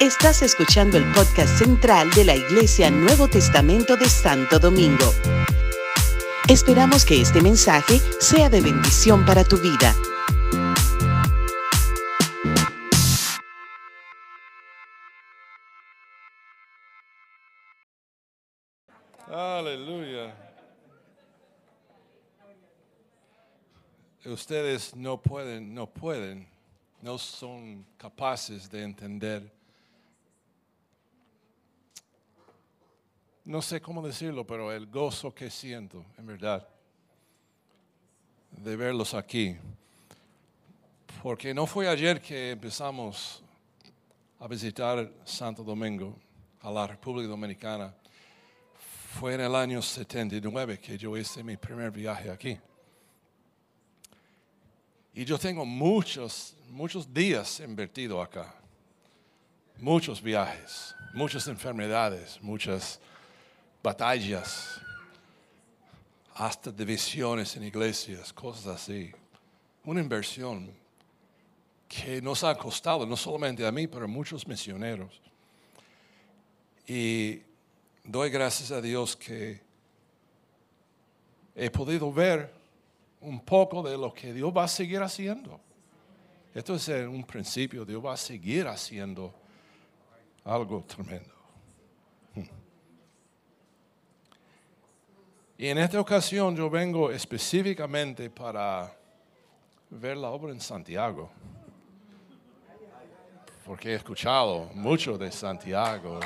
Estás escuchando el podcast central de la Iglesia Nuevo Testamento de Santo Domingo. Esperamos que este mensaje sea de bendición para tu vida. Aleluya. Ustedes no pueden, no pueden, no son capaces de entender. No sé cómo decirlo, pero el gozo que siento, en verdad, de verlos aquí. Porque no fue ayer que empezamos a visitar Santo Domingo, a la República Dominicana. Fue en el año 79 que yo hice mi primer viaje aquí. Y yo tengo muchos, muchos días invertido acá. Muchos viajes, muchas enfermedades, muchas batallas, hasta divisiones en iglesias, cosas así. Una inversión que nos ha costado, no solamente a mí, pero a muchos misioneros. Y doy gracias a Dios que he podido ver un poco de lo que Dios va a seguir haciendo. Esto es un principio, Dios va a seguir haciendo algo tremendo. Y en esta ocasión yo vengo específicamente para ver la obra en Santiago, porque he escuchado mucho de Santiago.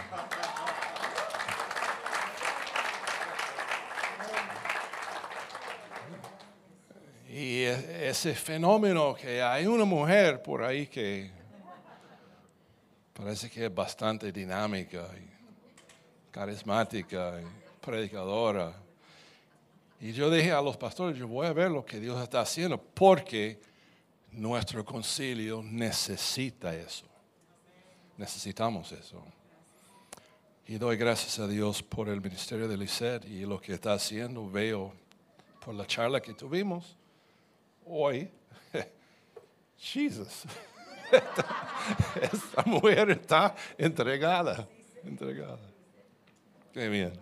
Y e, ese fenómeno que hay una mujer por ahí que parece que es bastante dinámica carismática y predicadora. Y yo dije a los pastores, yo voy a ver lo que Dios está haciendo porque nuestro concilio necesita eso. Necesitamos eso. Y doy gracias a Dios por el ministerio de Lisset y lo que está haciendo. Veo por la charla que tuvimos hoy, Jesus, esta, mujer está entregada, entregada. Qué bien.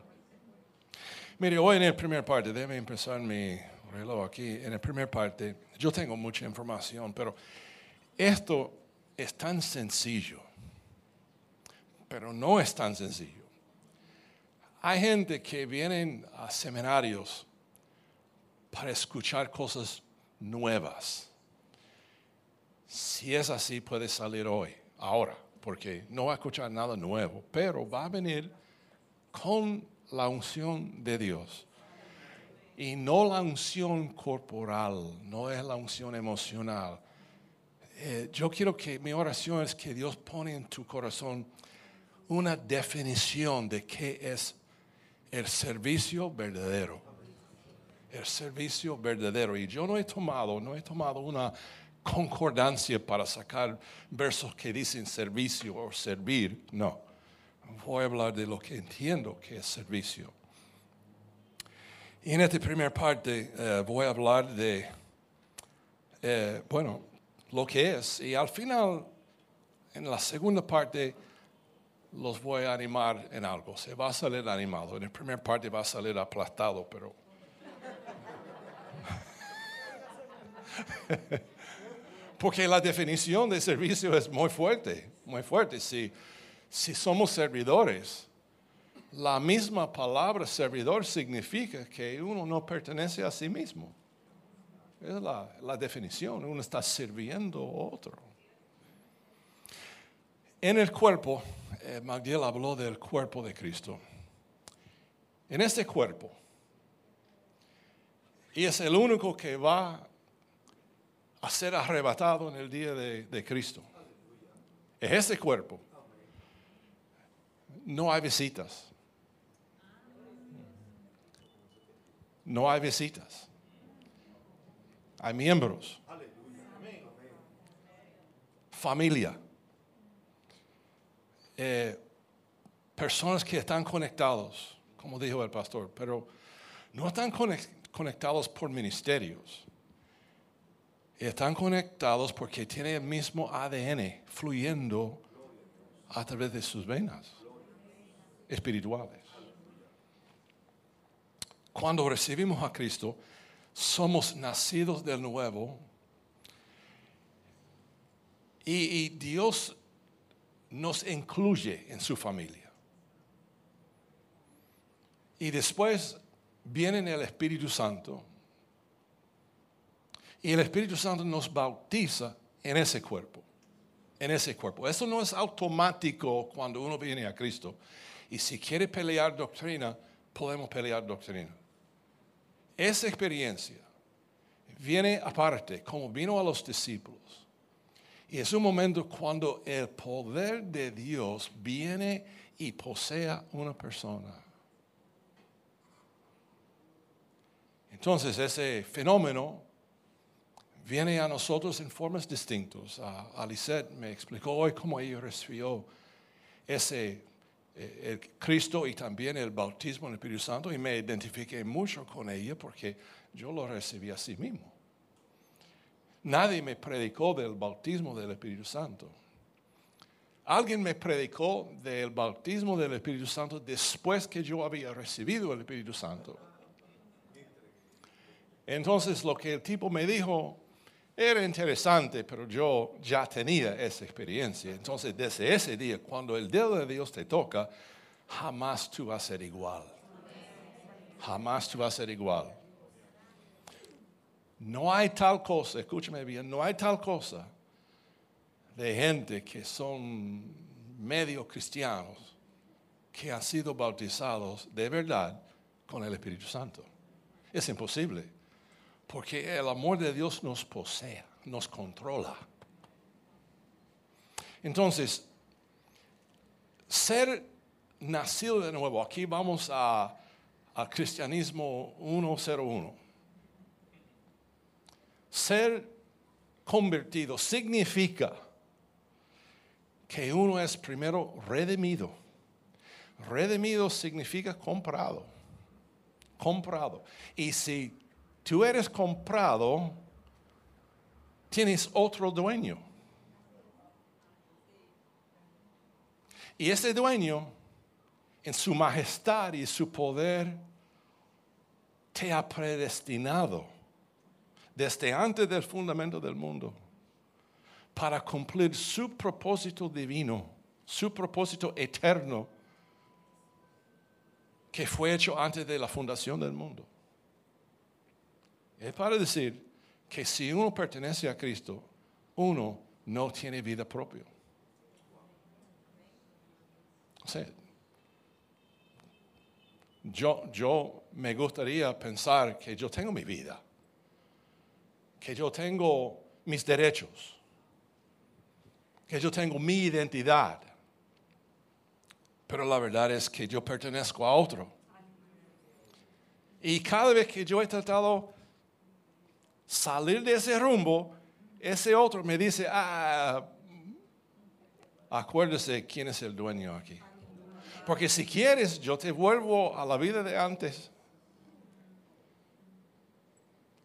Mire, hoy en la primera parte, déjeme empezar mi reloj aquí. En la primera parte, yo tengo mucha información, pero esto es tan sencillo, pero no es tan sencillo. Hay gente que vienen a seminarios para escuchar cosas nuevas. Si es así, puede salir hoy, ahora, porque no va a escuchar nada nuevo, pero va a venir con la unción de Dios. Y no la unción corporal, no es la unción emocional. Eh, yo quiero que mi oración es que Dios pone en tu corazón una definición de qué es el servicio verdadero el servicio verdadero. Y yo no he tomado, no he tomado una concordancia para sacar versos que dicen servicio o servir. No. Voy a hablar de lo que entiendo que es servicio. Y en esta primera parte eh, voy a hablar de, eh, bueno, lo que es. Y al final, en la segunda parte, los voy a animar en algo. Se va a salir animado. En la primera parte va a salir aplastado, pero Porque la definición de servicio es muy fuerte, muy fuerte. Si, si somos servidores, la misma palabra servidor significa que uno no pertenece a sí mismo. Es la, la definición, uno está sirviendo a otro. En el cuerpo, eh, Magdiel habló del cuerpo de Cristo. En este cuerpo, y es el único que va a ser arrebatado en el día de, Cristo. Es ese cuerpo. No hay visitas. No hay visitas. Hay miembros. Familia. Eh, personas que están conectados, como dijo el pastor, pero no están conectados por ministerios están conectados porque tienen el mismo ADN fluyendo a través de sus venas espirituales. Cuando recibimos a Cristo, somos nacidos de nuevo y, y Dios nos incluye en su familia. Y después viene el Espíritu Santo y el Espíritu Santo nos bautiza en ese cuerpo, en ese cuerpo. Eso no es automático cuando uno viene a Cristo. Y si quiere pelear doctrina, podemos pelear doctrina. Esa experiencia viene aparte, como vino a los discípulos. Y es un momento cuando el poder de Dios viene y posea una persona. Entonces ese fenómeno viene a nosotros en formas distintas. Uh, me explicó hoy cómo ella recibió ese eh, Cristo y también el bautismo en el Espíritu Santo y me identifiqué mucho con ella porque yo lo recibí a sí mismo. Nadie me predicó del bautismo del Espíritu Santo. Alguien me predicó del bautismo del Espíritu Santo después que yo había recibido el Espíritu Santo. Entonces lo que el tipo me dijo era interesante, pero yo ya tenía esa experiencia. Entonces desde ese día, cuando el dedo de Dios te toca, jamás tú vas a ser igual. Jamás tú vas a ser igual. No hay tal cosa, escúchame bien, no hay tal cosa de gente que son medio cristianos que han sido bautizados de verdad con el Espíritu Santo. Es imposible, porque el amor de Dios nos posee, nos controla. Entonces, ser nacido de nuevo, aquí vamos a, al cristianismo 101 ser convertido significa que uno es primero redimido. Redimido significa comprado. Comprado. Y si tú eres comprado, tienes otro dueño. Y ese dueño, en su majestad y su poder, te ha predestinado desde antes del fundamento del mundo para cumplir su propósito divino, su propósito eterno que fue hecho antes de la fundación del mundo. Es para decir que si uno pertenece a Cristo, uno no tiene vida propia. O yo, yo me gustaría pensar que yo tengo mi vida que yo tengo mis derechos, que yo tengo mi identidad, pero la verdad es que yo pertenezco a otro. Y cada vez que yo he tratado salir de ese rumbo, ese otro me dice, ah, acuérdese quién es el dueño aquí. Porque si quieres, yo te vuelvo a la vida de antes.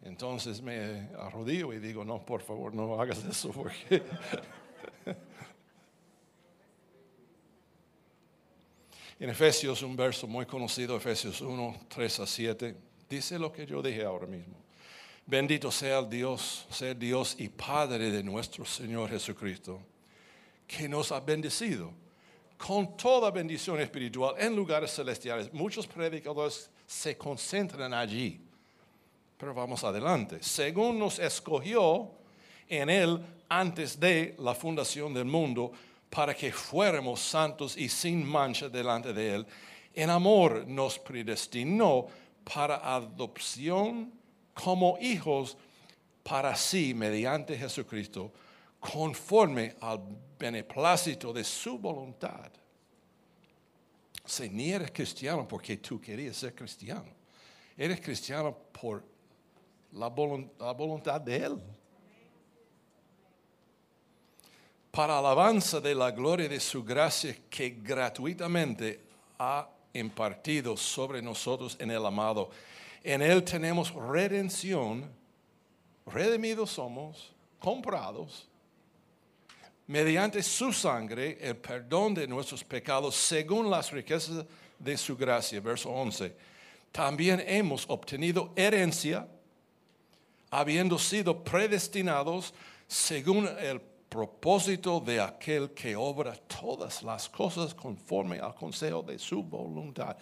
Entonces me arrodillo y digo, no, por favor, no hagas eso porque... en Efesios, un verso muy conocido, Efesios 1, 3 a 7, dice lo que yo dije ahora mismo. Bendito sea el Dios, sea Dios y Padre de nuestro Señor Jesucristo, que nos ha bendecido con toda bendición espiritual en lugares celestiales. Muchos predicadores se concentran allí pero vamos adelante. Según nos escogió en Él antes de la fundación del mundo, para que fuéramos santos y sin mancha delante de Él, en amor nos predestinó para adopción como hijos para sí mediante Jesucristo, conforme al beneplácito de su voluntad. Si ni eres cristiano porque tú querías ser cristiano, eres cristiano por la, voluntad de Él. Para alabanza de la gloria de su gracia que gratuitamente ha impartido sobre nosotros en el amado. En Él tenemos redención, redimidos somos, comprados, mediante su sangre el perdón de nuestros pecados según las riquezas de su gracia. Verso 11. También hemos obtenido herencia, habiendo sido predestinados según el propósito de aquel que obra todas las cosas conforme al consejo de su voluntad.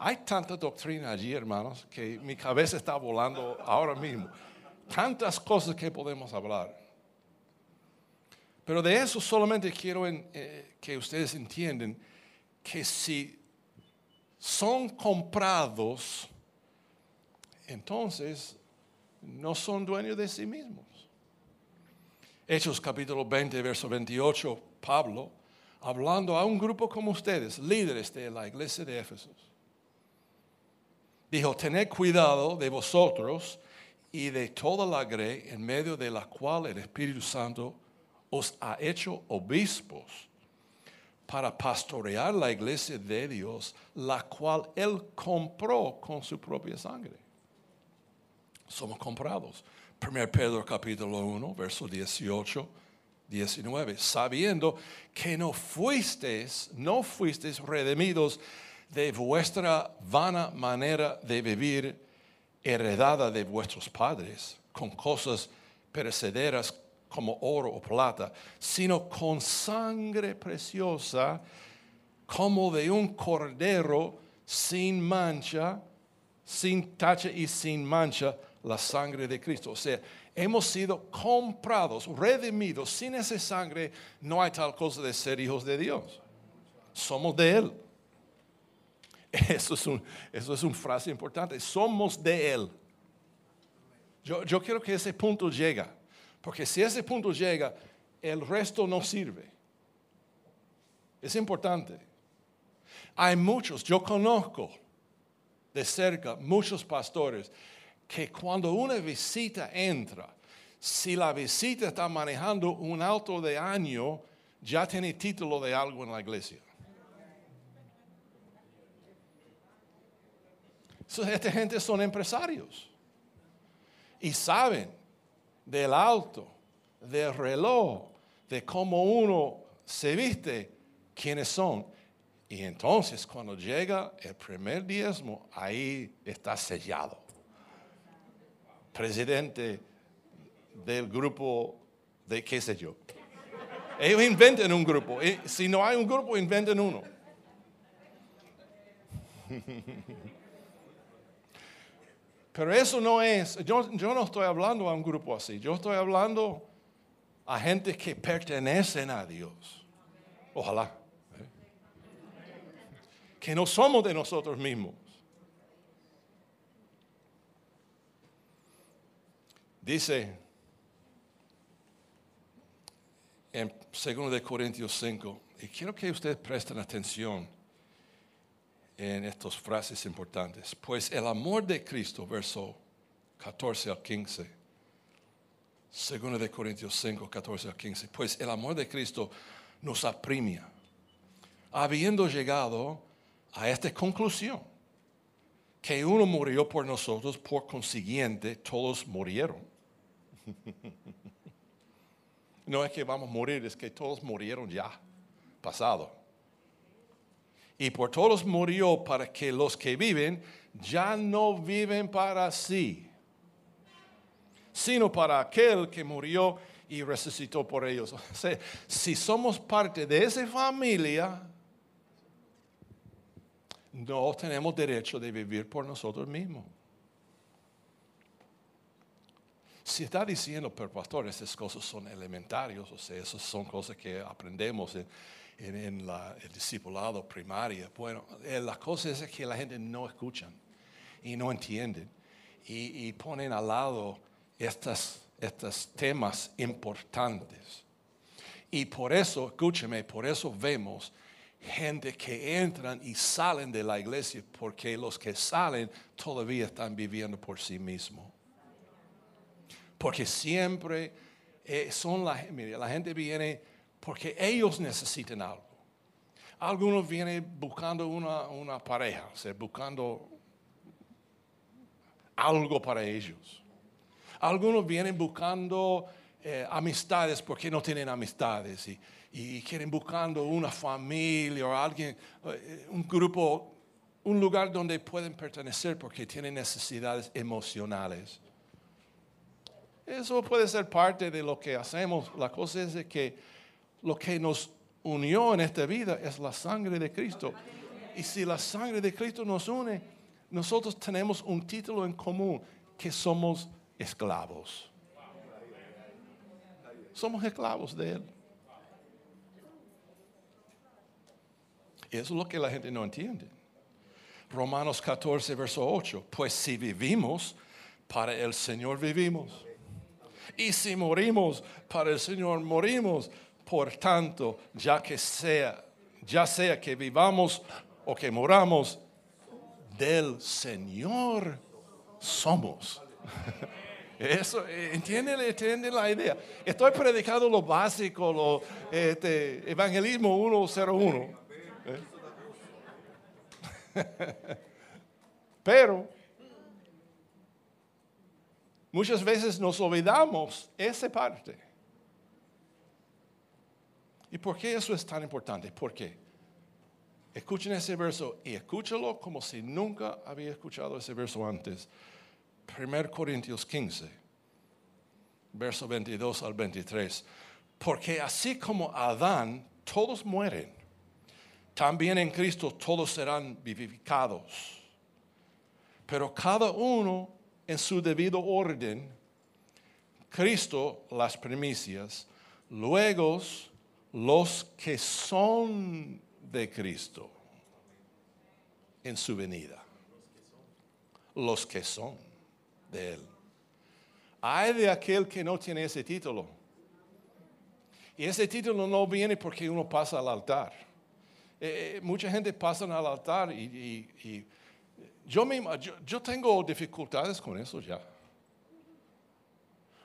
Hay tanta doctrina allí, hermanos, que mi cabeza está volando ahora mismo. Tantas cosas que podemos hablar. Pero de eso solamente quiero eh, que ustedes entiendan que si son comprados, entonces no son dueños de sí mismos. Hechos capítulo 20, verso 28, Pablo, hablando a un grupo como ustedes, líderes de la iglesia de Éfeso, dijo, tened cuidado de vosotros y de toda la grey en medio de la cual el Espíritu Santo os ha hecho obispos para pastorear la iglesia de Dios, la cual Él compró con su propia sangre. Somos comprados. 1 Pedro capítulo 1, verso 18, 19, sabiendo que no fuisteis, no fuisteis redimidos de vuestra vana manera de vivir heredada de vuestros padres, con cosas perecederas como oro o plata, sino con sangre preciosa como de un cordero sin mancha, sin tacha y sin mancha, la sangre de Cristo. O sea, hemos sido comprados, redimidos. Sin esa sangre no hay tal cosa de ser hijos de Dios. Somos de Él. Eso es, un, eso es una frase importante. Somos de Él. Yo, yo quiero que ese punto llegue. Porque si ese punto llega, el resto no sirve. Es importante. Hay muchos, yo conozco de cerca muchos pastores que cuando una visita entra, si la visita está manejando un auto de año, ya tiene título de algo en la iglesia. Esta gente son empresarios y saben del auto, del reloj, de cómo uno se viste, quiénes son. Y entonces cuando llega el primer diezmo, ahí está sellado. Presidente del grupo de qué sé yo. Ellos inventan un grupo. Si no hay un grupo, inventan uno. Pero eso no es, yo, no estoy hablando a un grupo así, yo estoy hablando a gente que pertenecen a Dios. Ojalá. ¿eh? Que no somos de nosotros mismos. Dice en 2 Corintios 5, y quiero que ustedes presten atención en estas frases importantes. Pues el amor de Cristo, verso 14 al 15. Segundo de Corintios 5, 14 al 15. Pues el amor de Cristo nos apremia, habiendo llegado a esta conclusión, que uno murió por nosotros, por consiguiente todos murieron. no es que vamos a morir, es que todos murieron ya, pasado y por todos murió para que los que viven ya no viven para sí, sino para aquel que murió y resucitó por ellos. O sea, si somos parte de esa familia, no tenemos derecho de vivir por nosotros mismos. Si está diciendo, pero pastor, esas cosas son elementarias, o sea, esas son cosas que aprendemos en, en, el discipulado primario. Bueno, eh, la cosa es que la gente no escucha y no entiende y, ponen al lado estos temas importantes. Y por eso, escúcheme, por eso vemos gente que entran y salen de la iglesia porque los que salen todavía están viviendo por sí mismos. Porque siempre eh, son la, la gente viene porque ellos necesitan algo. Algunos vienen buscando una, pareja, o buscando algo para ellos. Algunos vienen buscando eh, amistades porque no tienen amistades y, y quieren buscando una familia o alguien, eh, un grupo, un lugar donde pueden pertenecer porque tienen necesidades emocionales. Eso puede ser parte de lo que hacemos. La cosa es que lo que nos unió en esta vida es la sangre de Cristo. Y si la sangre de Cristo nos une, nosotros tenemos un título en común, que somos esclavos. Somos esclavos de Él. Y eso es lo que la gente no entiende. Romanos 14, verso 8. Pues si vivimos, para el Señor vivimos. Y si morimos, para el Señor morimos. Por tanto, ya que sea, ya sea que vivamos o que moramos, del Señor somos. Eso, entiende, entiende la idea. Estoy predicando lo básico, lo este, evangelismo 101. ¿eh? Pero muchas veces nos olvidamos esa parte. ¿Y por qué eso es tan importante? ¿Por qué? Escuchen ese verso y escúchalo como si nunca había escuchado ese verso antes. 1 Corintios 15, verso 22 al 23. Porque así como Adán, todos mueren, también en Cristo todos serán vivificados. Pero cada uno en su debido orden, Cristo las primicias, luego los que son de Cristo en su venida. Los que son de Él. Hay de aquel que no tiene ese título. Y ese título no viene porque uno pasa al altar. Eh, eh, mucha gente pasa al altar y, yo, yo, tengo dificultades con eso ya.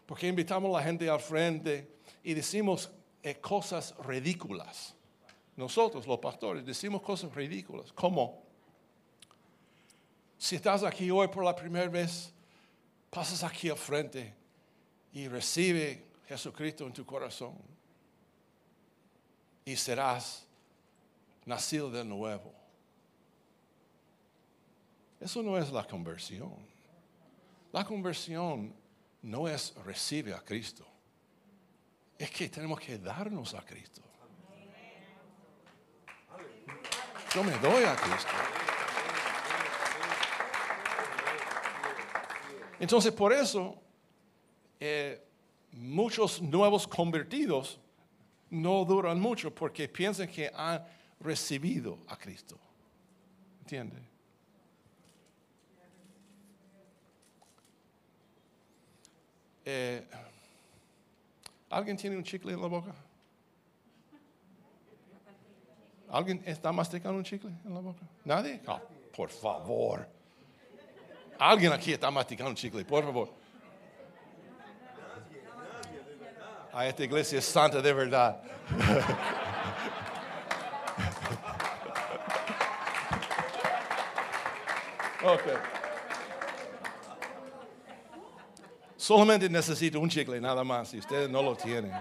Porque invitamos a la gente al frente y decimos eh, cosas ridículas. Nosotros, los pastores, decimos cosas ridículas, como si estás aquí hoy por la primera vez, pasas aquí al frente y recibe Jesucristo en tu corazón y serás nacido de nuevo. Eso no es la conversión. La conversión no es recibir a Cristo. Es que tenemos que darnos a Cristo. Yo me doy a Cristo. Entonces, por eso, eh, muchos nuevos convertidos no duran mucho porque piensan que han recibido a Cristo. ¿Entiende? Eh, ¿Alguien tiene un chicle en la boca? ¿Alguien está masticando un chicle en la boca? ¿Nadie? Oh, por favor. Alguien aquí está masticando un chicle, por favor. A esta iglesia es santa de verdad. ok. Solamente necesito un chicle, nada más, si ustedes no lo tienen.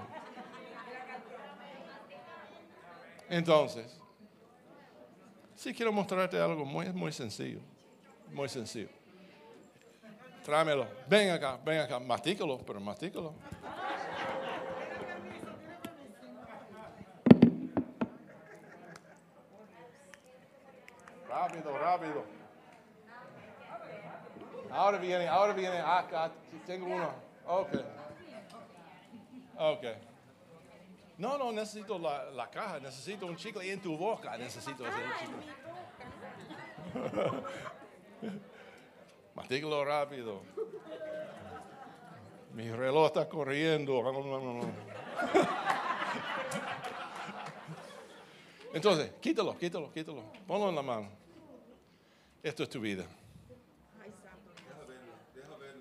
Entonces, Sí, quiero mostrarte algo muy, muy sencillo. Muy sencillo. Tráemelo. Ven acá, ven acá. Mastícalo, pero mastícalo. Rápido, rápido. Ahora viene, ahora viene acá. Tengo uno. Ok. Ok. No, no necesito la, caja, necesito un chicle en tu boca, necesito un chicle. Mastícalo rápido. Mi reloj está corriendo. Entonces, quítalo, quítalo, quítalo. Ponlo en la mano. Esto es tu vida.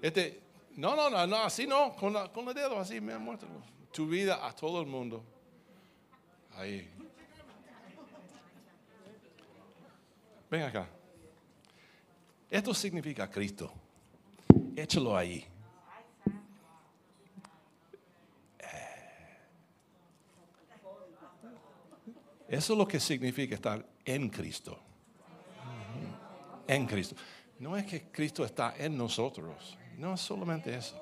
Este, no, no, no, no, así no, con, la, con los dedos así, me muéstralo. Tu vida a todo el mundo. Ahí. Ven acá. Esto significa Cristo. Échalo ahí. Eh. Eso es lo que significa estar en Cristo. En Cristo. No es que Cristo está en nosotros. No es solamente eso.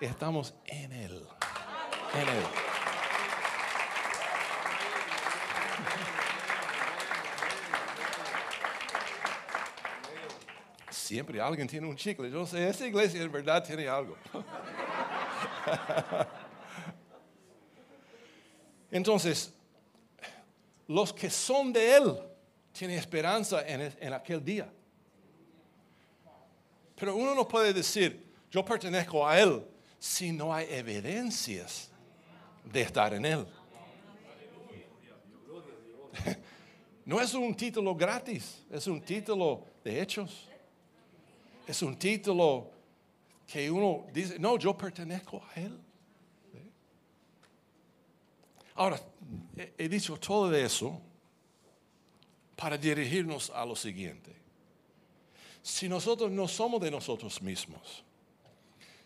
Estamos en Él. En Él. Siempre alguien tiene un chicle. Yo sé, esa iglesia en verdad tiene algo. Entonces, los que son de Él tienen esperanza en aquel día. Pero uno no puede decir, yo pertenezco a Él, si no hay evidencias de estar en Él. No es un título gratis, es un título de hechos. Es un título que uno dice, no, yo pertenezco a Él. Ahora, he dicho todo eso para dirigirnos a lo siguiente. Si nosotros no somos de nosotros mismos,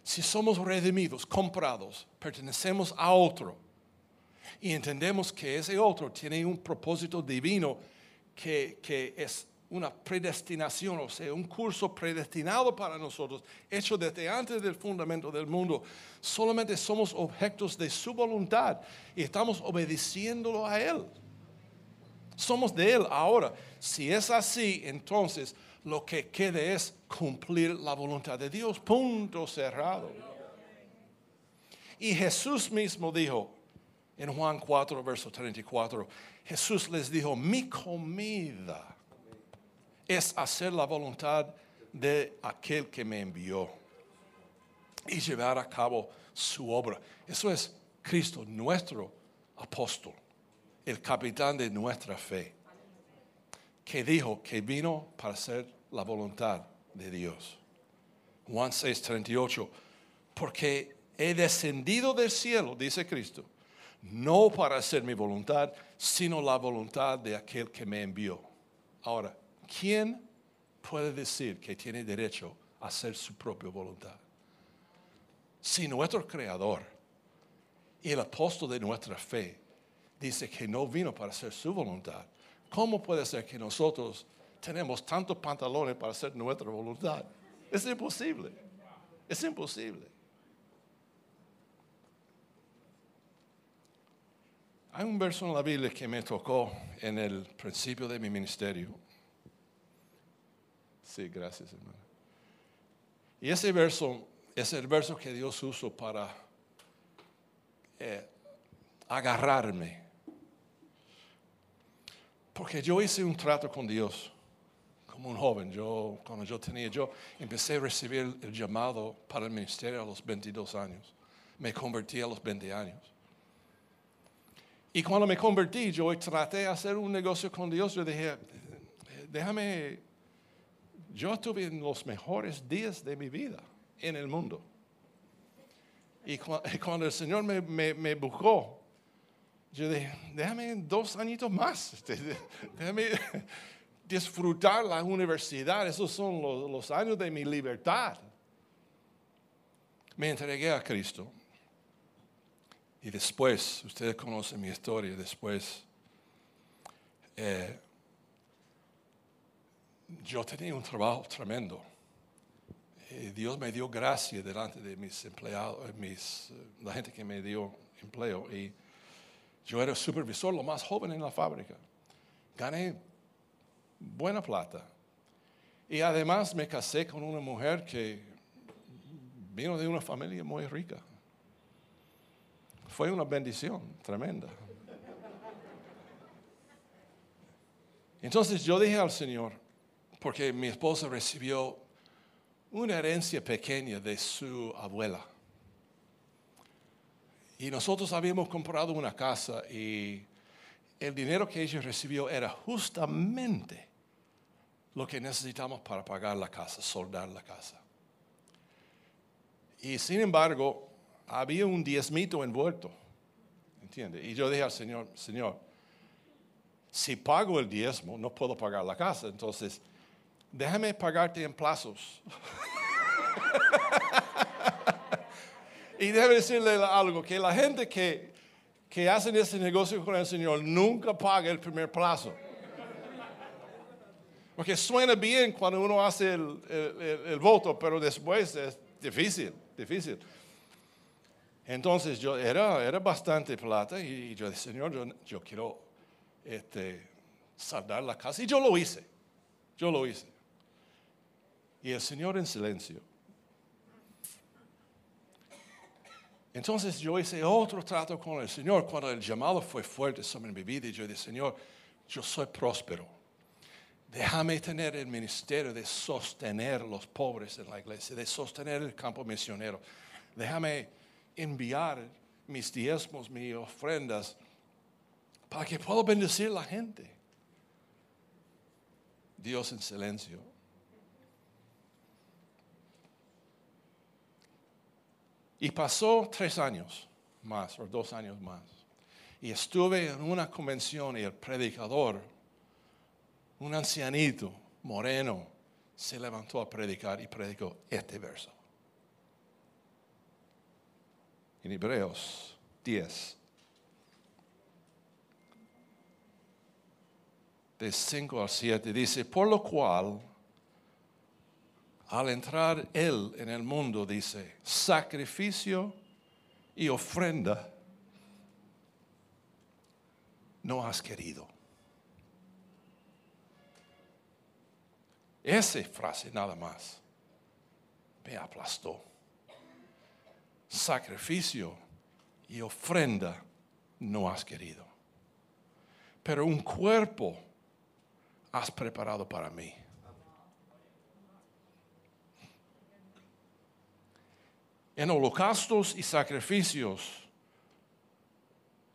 si somos redimidos, comprados, pertenecemos a otro y entendemos que ese otro tiene un propósito divino que, que es una predestinación, o sea, un curso predestinado para nosotros, hecho desde antes del fundamento del mundo. Solamente somos objetos de su voluntad y estamos obedeciéndolo a Él. Somos de Él ahora. Si es así, entonces lo que quede es cumplir la voluntad de Dios. Punto cerrado. Y Jesús mismo dijo en Juan 4, verso 34, Jesús les dijo, mi comida es hacer la voluntad de aquel que me envió y llevar a cabo su obra. Eso es Cristo, nuestro apóstol, el capitán de nuestra fe, que dijo que vino para hacer la voluntad de Dios. Juan 6, 38, porque he descendido del cielo, dice Cristo, no para hacer mi voluntad, sino la voluntad de aquel que me envió. Ahora, ¿quién puede decir que tiene derecho a hacer su propia voluntad? Si nuestro Creador y el apóstol de nuestra fe dice que no vino para hacer su voluntad, ¿cómo puede ser que nosotros tenemos tantos pantalones para hacer nuestra voluntad? Es imposible. Es imposible. Hay un verso en la Biblia que me tocó en el principio de mi ministerio. Sí, gracias, hermano. Y ese verso es el verso que Dios usó para eh, agarrarme. Porque yo hice un trato con Dios como un joven. Yo, cuando yo tenía, yo empecé a recibir el llamado para el ministerio a los 22 años. Me convertí a los 20 años. Y cuando me convertí, yo traté de hacer un negocio con Dios. Yo dije, déjame, yo estuve en los mejores días de mi vida en el mundo. Y cuando el Señor me, buscó, yo dije, déjame dos añitos más, déjame disfrutar la universidad, esos son los, años de mi libertad. Me entregué a Cristo. Y después, ustedes conocen mi historia, después eh, yo tenía un trabajo tremendo. Dios me dio gracia delante de mis empleados, eh, mis, la gente que me dio empleo. Y yo era supervisor, lo más joven en la fábrica. Gané buena plata. Y además me casé con una mujer que vino de una familia muy rica. Fue una bendición tremenda. Entonces yo dije al Señor, porque mi esposa recibió una herencia pequeña de su abuela. Y nosotros habíamos comprado una casa y el dinero que ella recibió era justamente lo que necesitamos para pagar la casa, soldar la casa. Y sin embargo, había un diezmito envuelto. ¿Entiende? Y yo dije al Señor, Señor, si pago el diezmo, no puedo pagar la casa. Entonces, déjame pagarte en plazos. y déjame decirle algo, que la gente que, que hacen ese negocio con el Señor nunca paga el primer plazo. Porque suena bien cuando uno hace el, el voto, pero después es difícil, difícil. Entonces yo era, era bastante plata y yo dije, Señor, yo, yo quiero este, saldar la casa. Y yo lo hice, yo lo hice. Y el Señor en silencio. Entonces yo hice otro trato con el Señor cuando el llamado fue fuerte sobre mi vida yo dije, Señor, yo soy próspero. Déjame tener el ministerio de sostener los pobres en la iglesia, de sostener el campo misionero. Déjame enviar mis diezmos, mis ofrendas, para que pueda bendecir a la gente. Dios en silencio. Y pasó tres años más, o dos años más. Y estuve en una convención y el predicador, un ancianito, moreno, se levantó a predicar y predicó este verso. En Hebreos 10, de 5 al 7, dice, por lo cual, al entrar Él en el mundo, dice, sacrificio y ofrenda no has querido. Esa frase nada más me aplastó. Sacrificio y ofrenda no has querido. Pero un cuerpo has preparado para mí. En holocaustos y sacrificios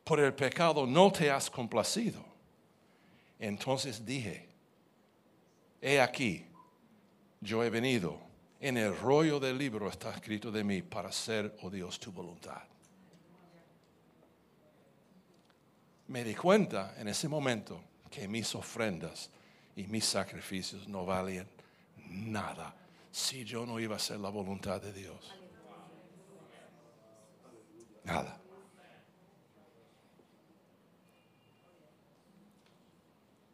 por el pecado no te has complacido. Entonces dije, he aquí, yo he venido, en el rollo del libro está escrito de mí para hacer, oh Dios, tu voluntad. Me di cuenta en ese momento que mis ofrendas y mis sacrificios no valían nada si yo no iba a hacer la voluntad de Dios.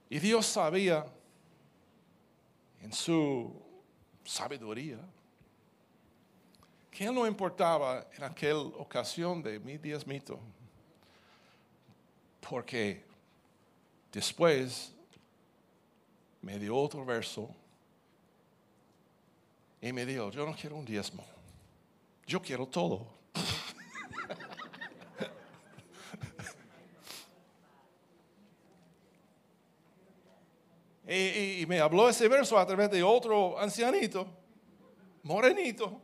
Y Dios sabía en su sabiduría que Él no importaba en aquella ocasión de mi diezmito, porque después me dio otro verso y me dijo, yo no quiero un diezmo, yo quiero todo. Y, me habló ese verso a través de otro ancianito, morenito,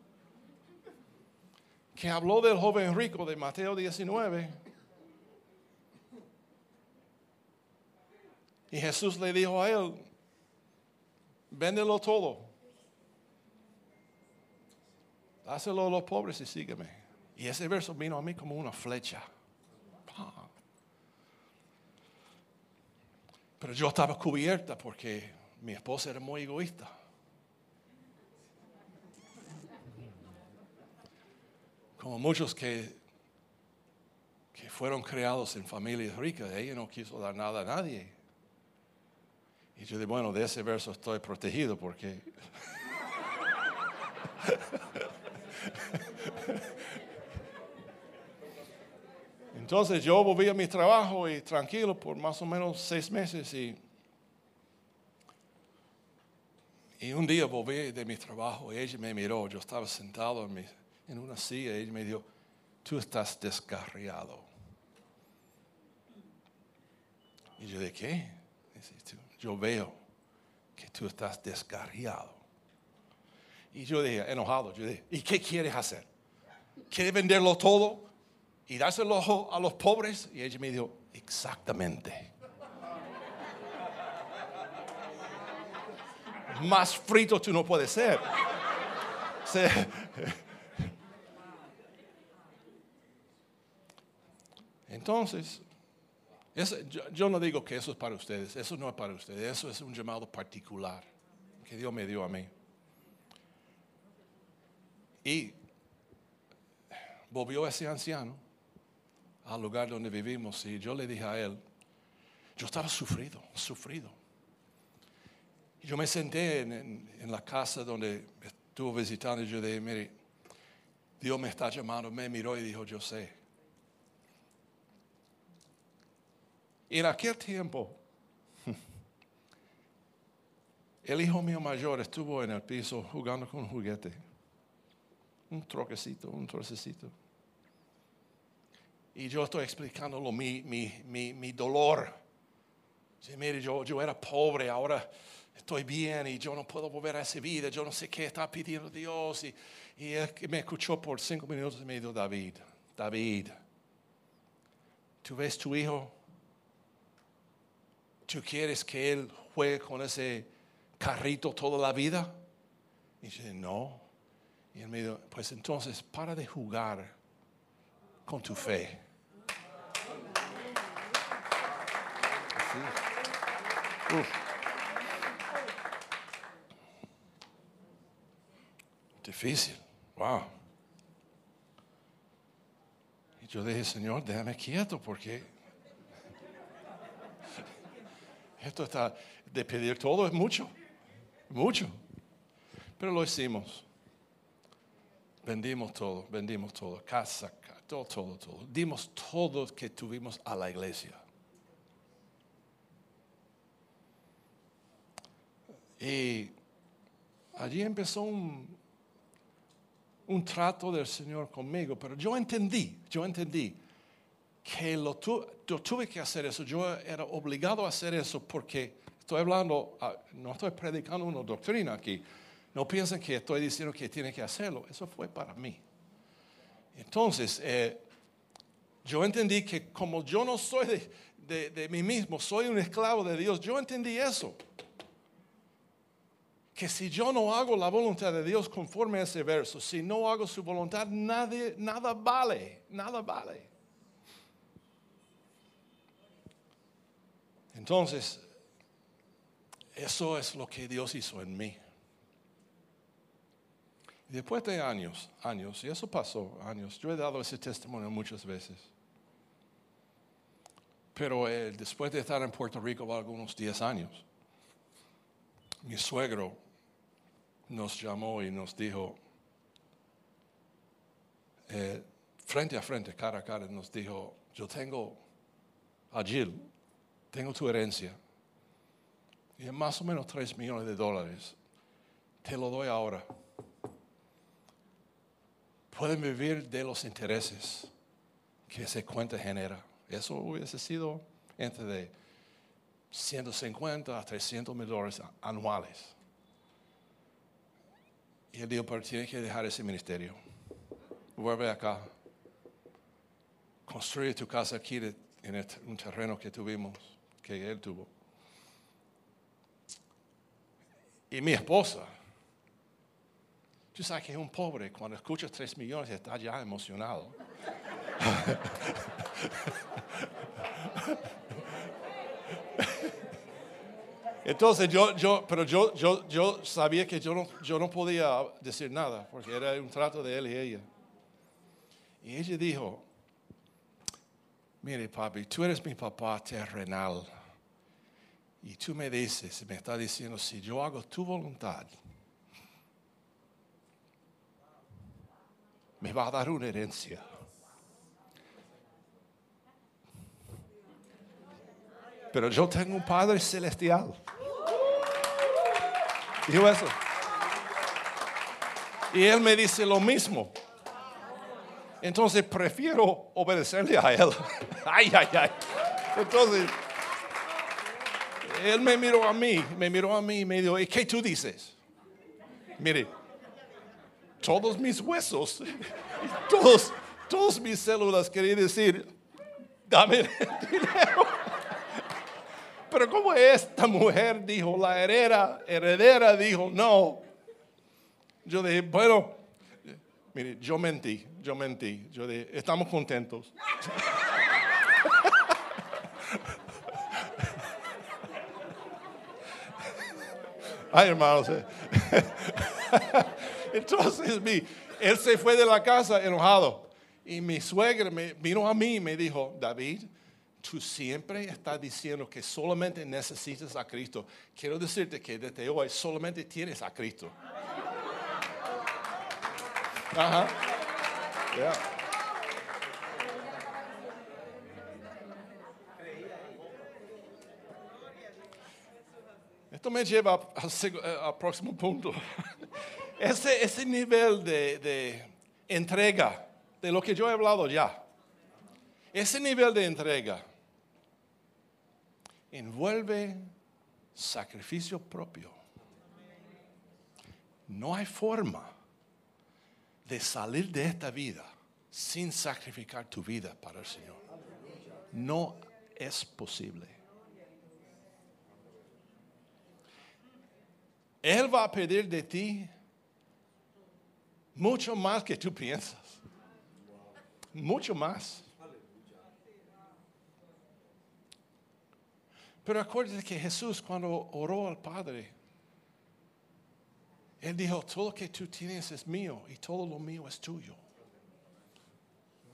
que habló del joven rico de Mateo 19. Y Jesús le dijo a él, véndelo todo. Dáselo a los pobres y sígueme. Y ese verso vino a mí como una flecha. Pero yo estaba cubierta porque mi esposa era muy egoísta. Como muchos que, que fueron creados en familias ricas, ella no quiso dar nada a nadie. Y yo dije, bueno, de ese verso estoy protegido porque... Entonces yo volví a mi trabajo y tranquilo por más o menos seis meses y, y un día volví de mi trabajo y ella me miró, yo estaba sentado en, en una silla y ella me dijo, tú estás descarriado. Y yo dije, ¿qué? yo veo que tú estás descarriado. Y yo dije, enojado, yo dije, ¿y qué quieres hacer? ¿Quieres venderlo todo y dárselo a los pobres? Y ella me dijo, exactamente. Más frito tú no puedes ser. Entonces, yo, no digo que eso es para ustedes, eso no es para ustedes, eso es un llamado particular que Dios me dio a mí. Y volvió ese anciano al lugar donde vivimos y yo le dije a él, yo estaba sufrido, sufrido. Yo me senté en, en- la casa donde estuvo visitando y yo dije, mire, Dios me está llamando, me miró y dijo, yo sé. En aquel tiempo, el hijo mío mayor estuvo en el piso jugando con un juguete. Un troquecito, un trocecito. Y yo estoy explicándolo mi, mi, mi, mi dolor. Sí, mire, yo, yo era pobre, ahora estoy bien y yo no puedo volver a esa vida. Yo no sé qué está pidiendo Dios. Y, y él me escuchó por cinco minutos y me dijo, David, David, ¿tú ves tu hijo? ¿Tú quieres que él juegue con ese carrito toda la vida? Y yo dije, no. Y él me dijo, pues entonces para de jugar con tu fe. Difícil, wow. Y yo dije, Señor, déjame quieto porque esto está, de pedir todo es mucho, mucho. Pero lo hicimos. Vendimos todo, vendimos todo, casa, ca- todo, todo, todo. Dimos todo que tuvimos a la iglesia. Y allí empezó un, trato del Señor conmigo, pero yo entendí, yo entendí que lo, yo tuve que hacer eso, yo era obligado a hacer eso porque estoy hablando, ah, no estoy predicando una doctrina aquí, no piensen que estoy diciendo que tienen que hacerlo, eso fue para mí. Entonces, eh, yo entendí que como yo no soy de, de- mí mismo, soy un esclavo de Dios, yo entendí eso. Que si yo no hago la voluntad de Dios conforme a ese verso, si no hago su voluntad, nadie, nada vale, nada vale. Entonces, eso es lo que Dios hizo en mí. Después de años, años, y eso pasó, años, yo he dado ese testimonio muchas veces. Pero eh, después de estar en Puerto Rico algunos 10 años, mi suegro nos llamó y nos dijo, eh, frente a frente, cara a cara, nos dijo, yo tengo a tengo tu herencia, y es más o menos 3 millones de dólares, te lo doy ahora. Pueden vivir de los intereses que ese cuenta genera. Eso hubiese sido entre de 150 a 300 mil dólares anuales. Y él dijo, pero tienes que dejar ese ministerio. Vuelve acá. Construye tu casa aquí en el- un terreno que tuvimos, que él tuvo. Y mi esposa, tú sabes que un pobre, cuando escucha 3 millones está ya emocionado. Entonces yo, yo, pero yo, yo, yo sabía que yo no, yo no podía decir nada, porque era un trato de él y ella. Y ella dijo, mire papi, tú eres mi papá terrenal. Y tú me dices, me está diciendo, si yo hago tu voluntad, me va a dar una herencia. Pero yo tengo un Padre celestial. Dijo eso. Y él me dice lo mismo. Entonces prefiero obedecerle a él. ay, ay, ay. Entonces, él me miró a mí, me miró a mí y me dijo, ¿y qué tú dices? Mire, todos mis huesos, todos, todos mis células querían decir, dame dinero. Pero como esta mujer dijo, la heredera, heredera dijo, no. Yo dije, bueno, mire, yo mentí, yo mentí. Yo dije, estamos contentos. Ay, hermanos. Entonces, mi, él se fue de la casa enojado. Y mi suegra me vino a mí y me dijo, David, tú siempre estás diciendo que solamente necesitas a Cristo. Quiero decirte que desde hoy solamente tienes a Cristo. Esto me lleva al, eh, al próximo punto. Ese, ese nivel de, de entrega, de lo que yo he hablado ya, ese nivel de entrega envuelve sacrificio propio. No hay forma de salir de esta vida sin sacrificar tu vida para el Señor. No es posible. Él va a pedir de ti mucho más que tú piensas. Mucho más. Pero acuérdate que Jesús cuando oró al Padre, Él dijo, todo lo que tú tienes es mío y todo lo mío es tuyo.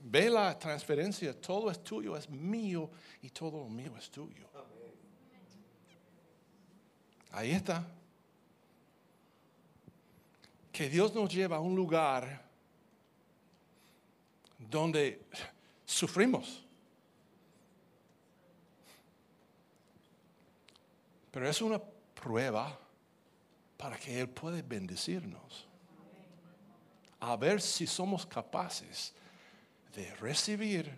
Ve la transferencia, todo es tuyo, es mío y todo lo mío es tuyo. Ahí está. Que Dios nos lleva a un lugar donde sufrimos. Pero es una prueba para que Él pueda bendecirnos. A ver si somos capaces de recibir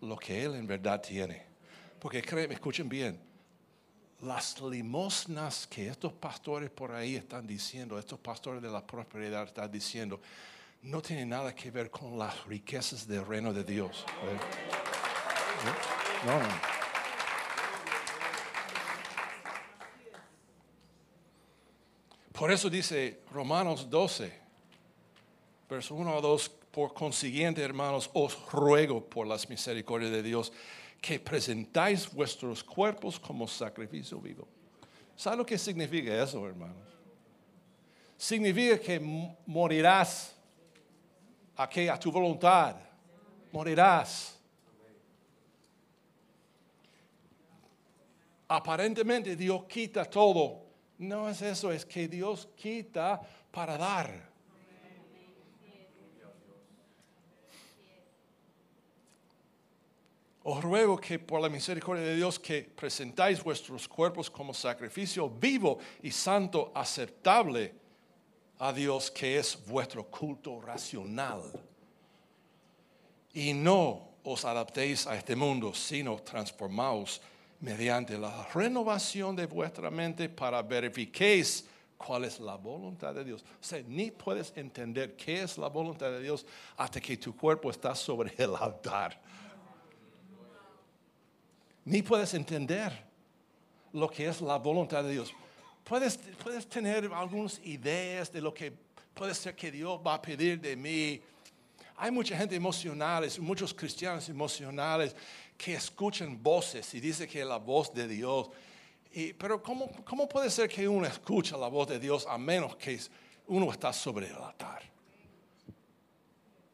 lo que Él en verdad tiene. Porque créeme, escuchen bien, las limosnas que estos pastores por ahí están diciendo, estos pastores de la prosperidad están diciendo, no tienen nada que ver con las riquezas del reino de Dios. ¿eh? No. Por eso dice Romanos 12, verso 1 a 2, por consiguiente, hermanos, os ruego por las misericordias de Dios que presentáis vuestros cuerpos como sacrificio vivo. ¿Sabe lo que significa eso, hermanos? Significa que morirás a, a tu voluntad. Morirás. Aparentemente Dios quita todo. No es eso, es que Dios quita para dar. Os ruego que por la misericordia de Dios que presentáis vuestros cuerpos como sacrificio vivo y santo, aceptable a Dios, que es vuestro culto racional. Y no os adaptéis a este mundo, sino transformaos mediante la renovación de vuestra mente para verifiquéis cuál es la voluntad de Dios. O sea, ni puedes entender qué es la voluntad de Dios hasta que tu cuerpo está sobre el altar ni puedes entender lo que es la voluntad de Dios. Puedes, puedes tener algunas ideas de lo que puede ser que Dios va a pedir de mí. Hay mucha gente emocional, muchos cristianos emocionales que escuchan voces y dicen que es la voz de Dios. Pero ¿cómo, ¿cómo puede ser que uno escucha la voz de Dios a menos que uno está sobre el altar?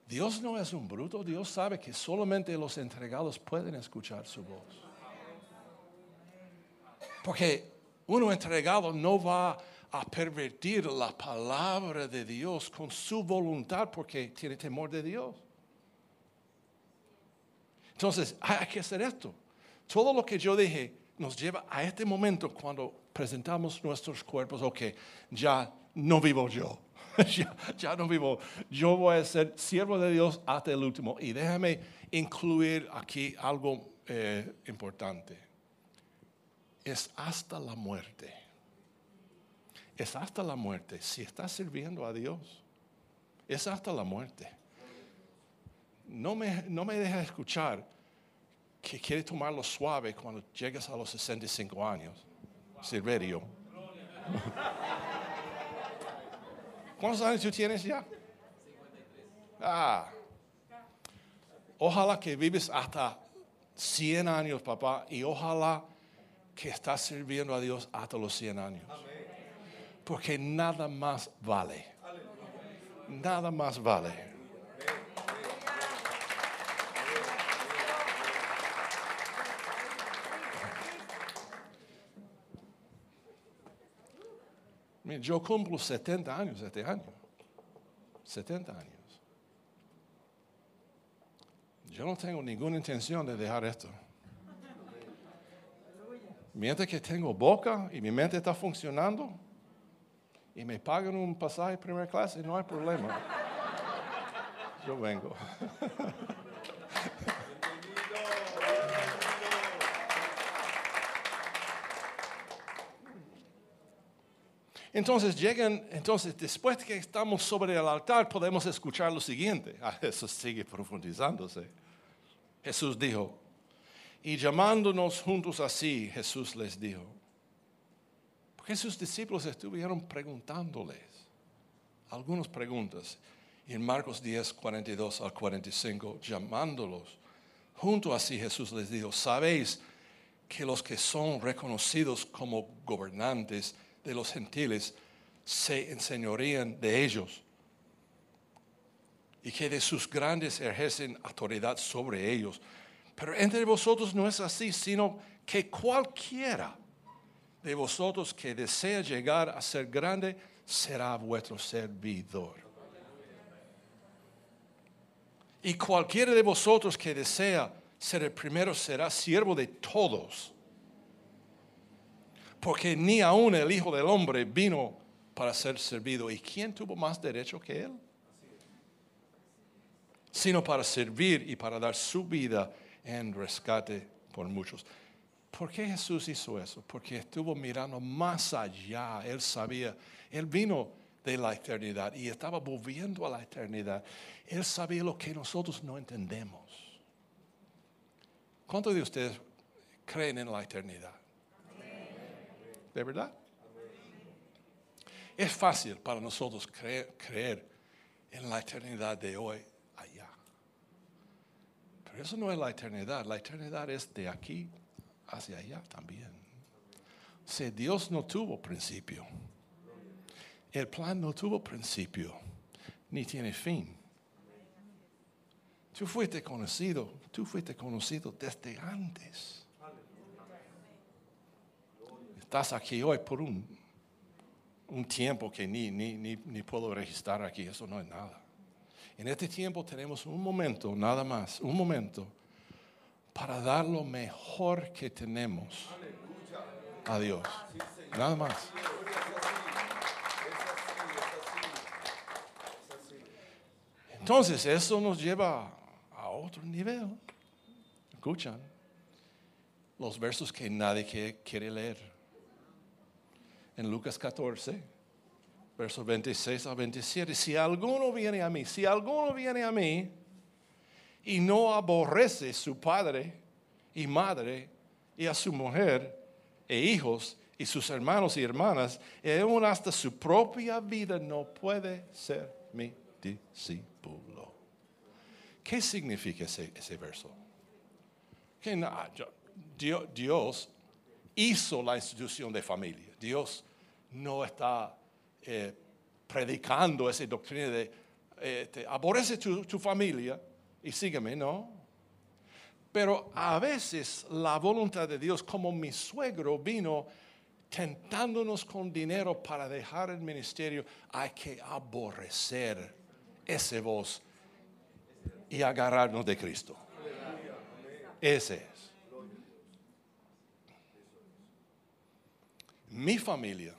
Dios no es un bruto, Dios sabe que solamente los entregados pueden escuchar su voz. Porque uno entregado no va a pervertir la palabra de Dios con su voluntad porque tiene temor de Dios. Entonces, hay que hacer esto. Todo lo que yo dije nos lleva a este momento cuando presentamos nuestros cuerpos, ok, ya no vivo yo. ya, no vivo. Yo voy a ser siervo de Dios hasta el último. Y déjame incluir aquí algo eh, importante es hasta la muerte. Es hasta la muerte. Si estás sirviendo a Dios, es hasta la muerte. No me, no me dejes escuchar que quiere tomarlo suave cuando llegues a los 65 años. Silverio. ¿Cuántos años tú tienes ya? Ah. Ojalá que vives hasta 100 años, papá, y ojalá que estás sirviendo a Dios hasta los 100 años. Porque nada más vale. Nada más vale. Yo cumplo 70 años este año. 70 años. Yo no tengo ninguna intención de dejar esto. Mientras que tengo boca y mi mente está funcionando y me pagan un pasaje primera clase, no hay problema. Yo vengo. Entonces llegan, entonces después que estamos sobre el altar podemos escuchar lo siguiente. Ah, eso sigue profundizándose. Jesús dijo, y llamándonos juntos así, Jesús les dijo, porque sus discípulos estuvieron preguntándoles algunas preguntas. Y en Marcos 10, 42 al 45, llamándolos, junto así Jesús les dijo, sabéis que los que son reconocidos como gobernantes de los gentiles se enseñorían de ellos y que de sus grandes ejercen autoridad sobre ellos. Pero entre vosotros no es así, sino que cualquiera de vosotros que desea llegar a ser grande será vuestro servidor. Y cualquiera de vosotros que desea ser el primero será siervo de todos. Porque ni aun el Hijo del Hombre vino para ser servido. ¿Y quién tuvo más derecho que él? Sino para servir y para dar su vida en rescate por muchos. ¿Por qué Jesús hizo eso? Porque estuvo mirando más allá. Él sabía, Él vino de la eternidad y estaba volviendo a la eternidad. Él sabía lo que nosotros no entendemos. ¿Cuántos de ustedes creen en la eternidad? ¿De verdad? Es fácil para nosotros creer, creer en la eternidad de hoy eso no es la eternidad. La eternidad es de aquí hacia allá también. Si Dios no tuvo principio. El plan no tuvo principio, ni tiene fin. Tú fuiste conocido, tú fuiste conocido desde antes. Estás aquí hoy por un, un tiempo que ni, ni, ni, ni puedo registrar aquí, eso no es nada. En este tiempo tenemos un momento, nada más, un momento, para dar lo mejor que tenemos a Dios. Nada más. Entonces, eso nos lleva a otro nivel. Escuchan los versos que nadie quiere leer. En Lucas 14, versos 26 a 27, si alguno viene a mí, si alguno viene a mí y no aborrece su padre y madre y a su mujer e hijos y sus hermanos y hermanas, y aún hasta su propia vida no puede ser mi discípulo. ¿Qué significa ese, verso? Que Dios hizo la institución de familia. Dios no está eh, predicando esa doctrina de eh, aborrece tu familia y sígueme, no. Pero a veces la voluntad de Dios, como mi suegro vino tentándonos con dinero para dejar el ministerio, hay que aborrecer ese voz y agarrarnos de Cristo. Ese es. Mi familia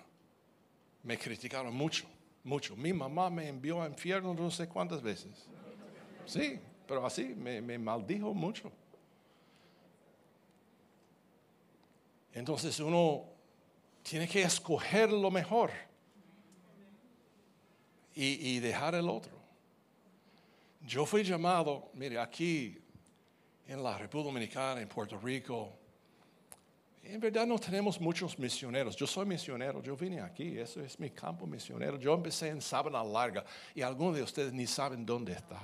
me criticaron mucho, mucho. Mi mamá me envió a infierno no sé cuántas veces. Sí, pero así me, maldijo mucho. Entonces uno tiene que escoger lo mejor y, y, dejar el otro. Yo fui llamado, mire, aquí en la República Dominicana, en Puerto Rico, en verdad no tenemos muchos misioneros. Yo soy misionero, yo vine aquí, eso es mi campo misionero. Yo empecé en Sábana Larga y algunos de ustedes ni saben dónde está.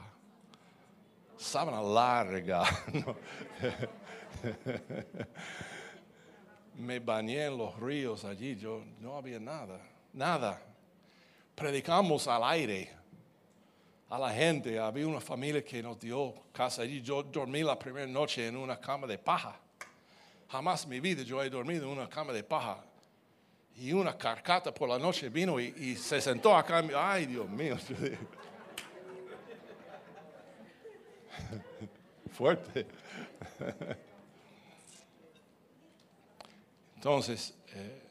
Sábana Larga. Me bañé en los ríos allí, yo no había nada, nada. Predicamos al aire a la gente. Había una familia que nos dio casa allí. Yo dormí la primera noche en una cama de paja. Jamás en mi vida yo he dormido en una cama de paja. Y una carcata por la noche vino y, se sentó acá. Ay, Dios mío. Fuerte. Entonces, eh,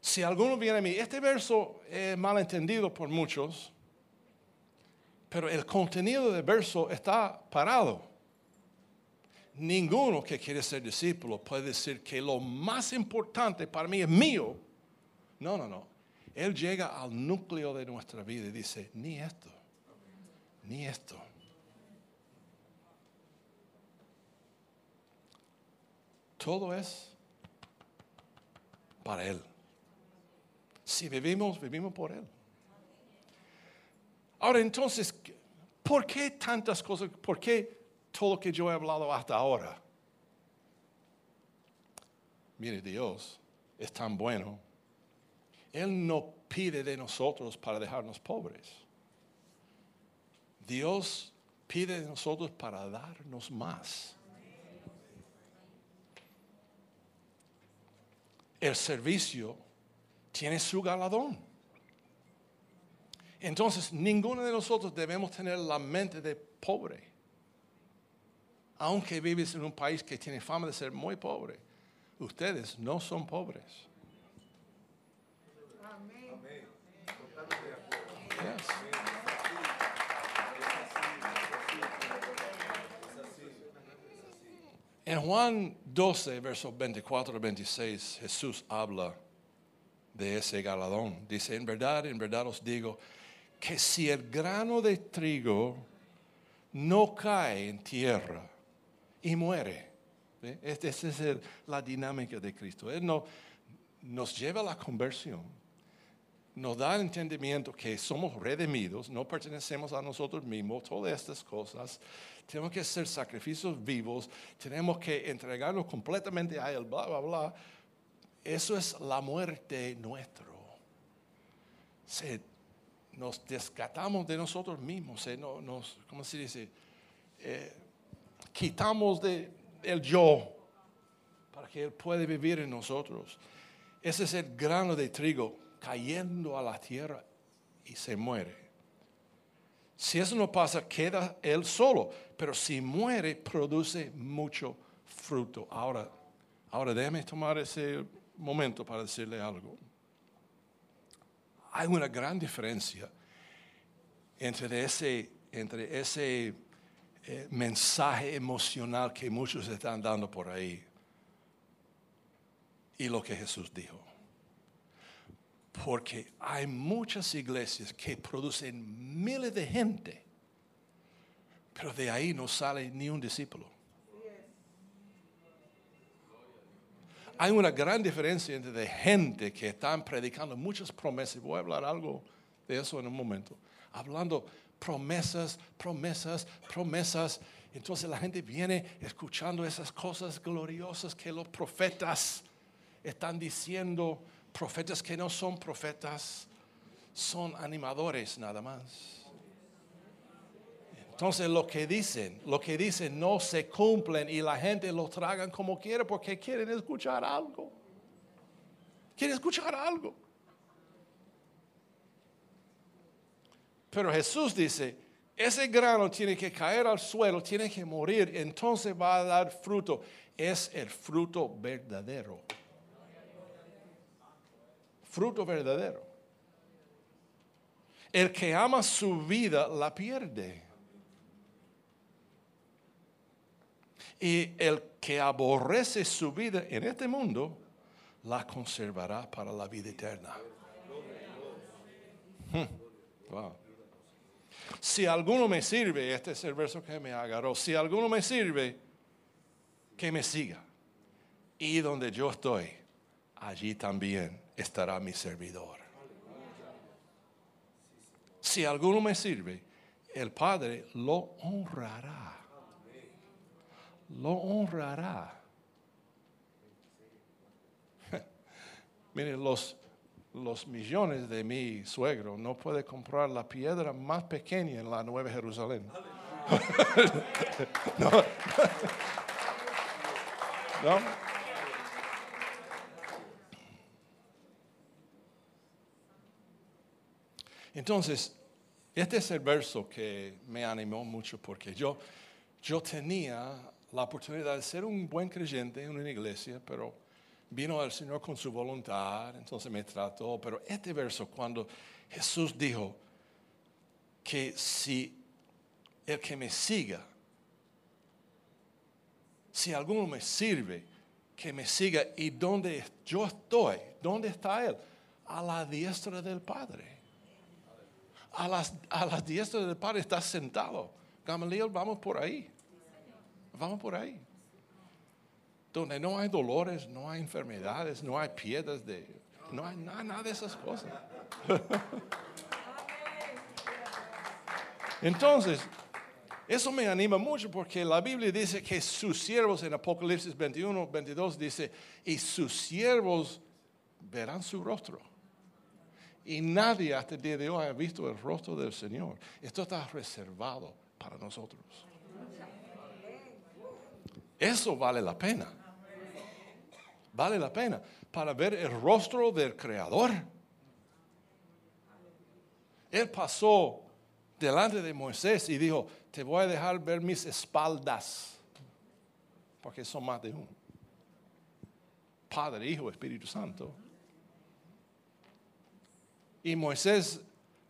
si alguno viene a mí, este verso es mal entendido por muchos, pero el contenido del verso está parado. Ninguno que quiere ser discípulo puede decir que lo más importante para mí es mío. No, no, no. Él llega al núcleo de nuestra vida y dice, ni esto, ni esto. Todo es para Él. Si vivimos, vivimos por Él. Ahora entonces, ¿por qué tantas cosas? ¿Por qué todo lo que yo he hablado hasta ahora? Mire, Dios es tan bueno. Él no pide de nosotros para dejarnos pobres. Dios pide de nosotros para darnos más. El servicio tiene su galardón. Entonces, ninguno de nosotros debemos tener la mente de pobre. Aunque vives en un país que tiene fama de ser muy pobre, ustedes no son pobres. En Juan 12, versos 24 y 26, Jesús habla de ese galardón. Dice, en verdad, en verdad os digo, que si el grano de trigo no cae en tierra y muere. Este- esta es el- la dinámica de Cristo. Él no, nos lleva a la conversión, nos da entendimiento que somos redimidos, no pertenecemos a nosotros mismos, todas estas cosas. Tenemos que hacer sacrificios vivos, tenemos que entregarnos completamente a Él, bla, bla, bla. Eso es la muerte nuestro. Se, nos descatamos de nosotros mismos, se, no, nos, ¿cómo se dice? Eh, quitamos de el yo para que Él pueda vivir en nosotros. Ese es el grano de trigo cayendo a la tierra y se muere. Si eso no pasa, queda Él solo, pero si muere, produce mucho fruto. Ahora, ahora déjeme tomar ese momento para decirle algo. Hay una gran diferencia entre ese, entre ese eh, mensaje emocional que muchos están dando por ahí y lo que Jesús dijo. Porque hay muchas iglesias que producen miles de gente, pero de ahí no sale ni un discípulo. Hay una gran diferencia entre de gente que están predicando muchas promesas. Voy a hablar algo de eso en un momento. Hablando promesas, promesas, promesas. Entonces la gente viene escuchando esas cosas gloriosas que los profetas están diciendo. Profetas que no son profetas, son animadores nada más. Entonces lo que dicen, lo que dicen no se cumplen y la gente lo tragan como quiere porque quieren escuchar algo. Quieren escuchar algo. Pero Jesús dice, ese grano tiene que caer al suelo, tiene que morir, entonces va a dar fruto. Es el fruto verdadero. Fruto verdadero. El que ama su vida la pierde. Y el que aborrece su vida en este mundo, la conservará para la vida eterna. Hmm. Wow. Si alguno me sirve, este es el verso que me agarró, si alguno me sirve, que me siga. Y donde yo estoy, allí también estará mi servidor. Si alguno me sirve, el Padre lo honrará lo honrará. Miren, los, los millones de mi suegro no puede comprar la piedra más pequeña en la Nueva Jerusalén. no. no. Entonces, este es el verso que me animó mucho porque yo, yo tenía la oportunidad de ser un buen creyente en una iglesia, pero vino el Señor con su voluntad, entonces me trató. Pero este verso, cuando Jesús dijo que si el que me siga, si alguno me sirve, que me siga y donde yo estoy, ¿dónde está Él? A la diestra del Padre. A, las, a la diestra del Padre está sentado. Gamaliel, vamos por ahí. Vamos por ahí. Donde no hay dolores, no hay enfermedades, no hay piedras de... No hay nada, nada de esas cosas. Entonces, eso me anima mucho porque la Biblia dice que sus siervos en Apocalipsis 21, 22 dice, y sus siervos verán su rostro. Y nadie hasta el día de hoy ha visto el rostro del Señor. Esto está reservado para nosotros. Eso vale la pena. Vale la pena para ver el rostro del Creador. Él pasó delante de Moisés y dijo, te voy a dejar ver mis espaldas, porque son más de uno. Padre, Hijo, Espíritu Santo. Y Moisés,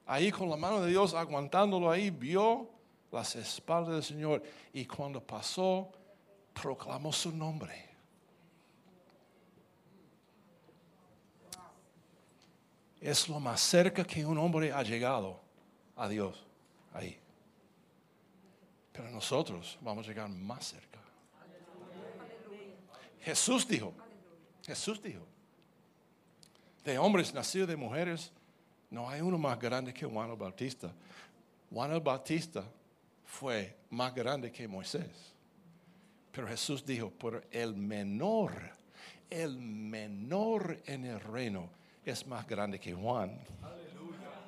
ahí con la mano de Dios, aguantándolo ahí, vio las espaldas del Señor. Y cuando pasó, proclamó su nombre. Es lo más cerca que un hombre ha llegado a Dios ahí. Pero nosotros vamos a llegar más cerca. Jesús dijo, Jesús dijo, de hombres nacidos de mujeres, no hay uno más grande que Juan el Bautista. Juan el Bautista fue más grande que Moisés. Pero Jesús dijo, por el menor, el menor en el reino es más grande que Juan.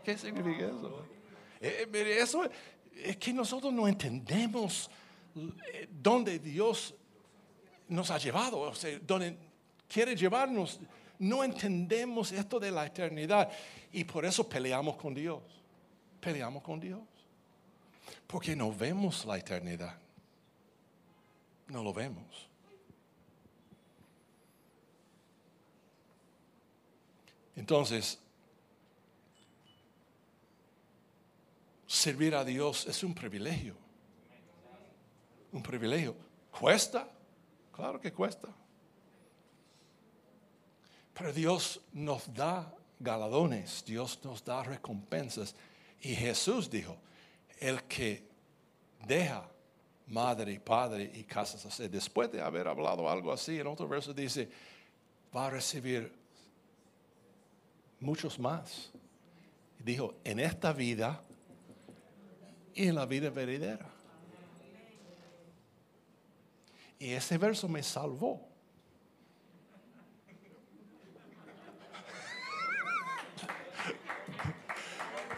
¿Qué significa eso? Eh, eh, eso es que nosotros no entendemos eh, dónde Dios nos ha llevado, o sea, dónde quiere llevarnos. No entendemos esto de la eternidad y por eso peleamos con Dios. Peleamos con Dios. Porque no vemos la eternidad. No lo vemos. Entonces, servir a Dios es un privilegio. Un privilegio. ¿Cuesta? Claro que cuesta. Pero Dios nos da galardones, Dios nos da recompensas. Y Jesús dijo, el que deja madre y padre y casas después de haber hablado algo así, en otro verso dice, va a recibir muchos más. Dijo, en esta vida y en la vida venidera. Y ese verso me salvó.